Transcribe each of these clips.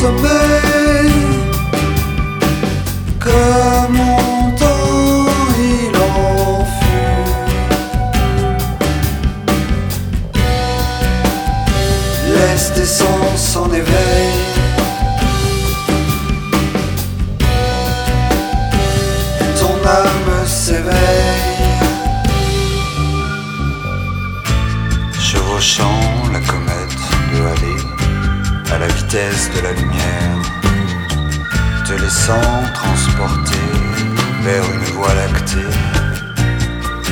sommeil. Comme mon temps il en fut. Laisse tes sens en éveil. Ton âme s'éveille. Chevauchant la comète de Halley à la vitesse de la lumière, te laissant transporter vers une voie lactée,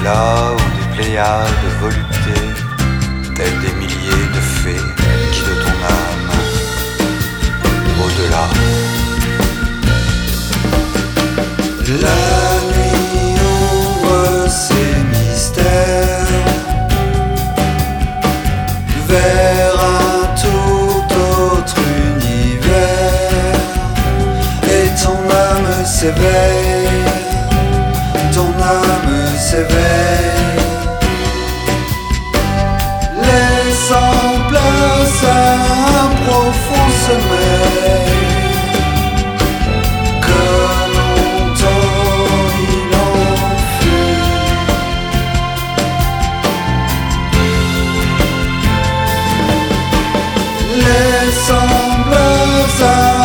là où des pléiades voluptés, tels des milliers de fées, guident ton âme au-delà. La nuit ouvre ses mystères. Vers s'éveille, ton âme s'éveille. Laisse en place un profond sommeil. Laisse en place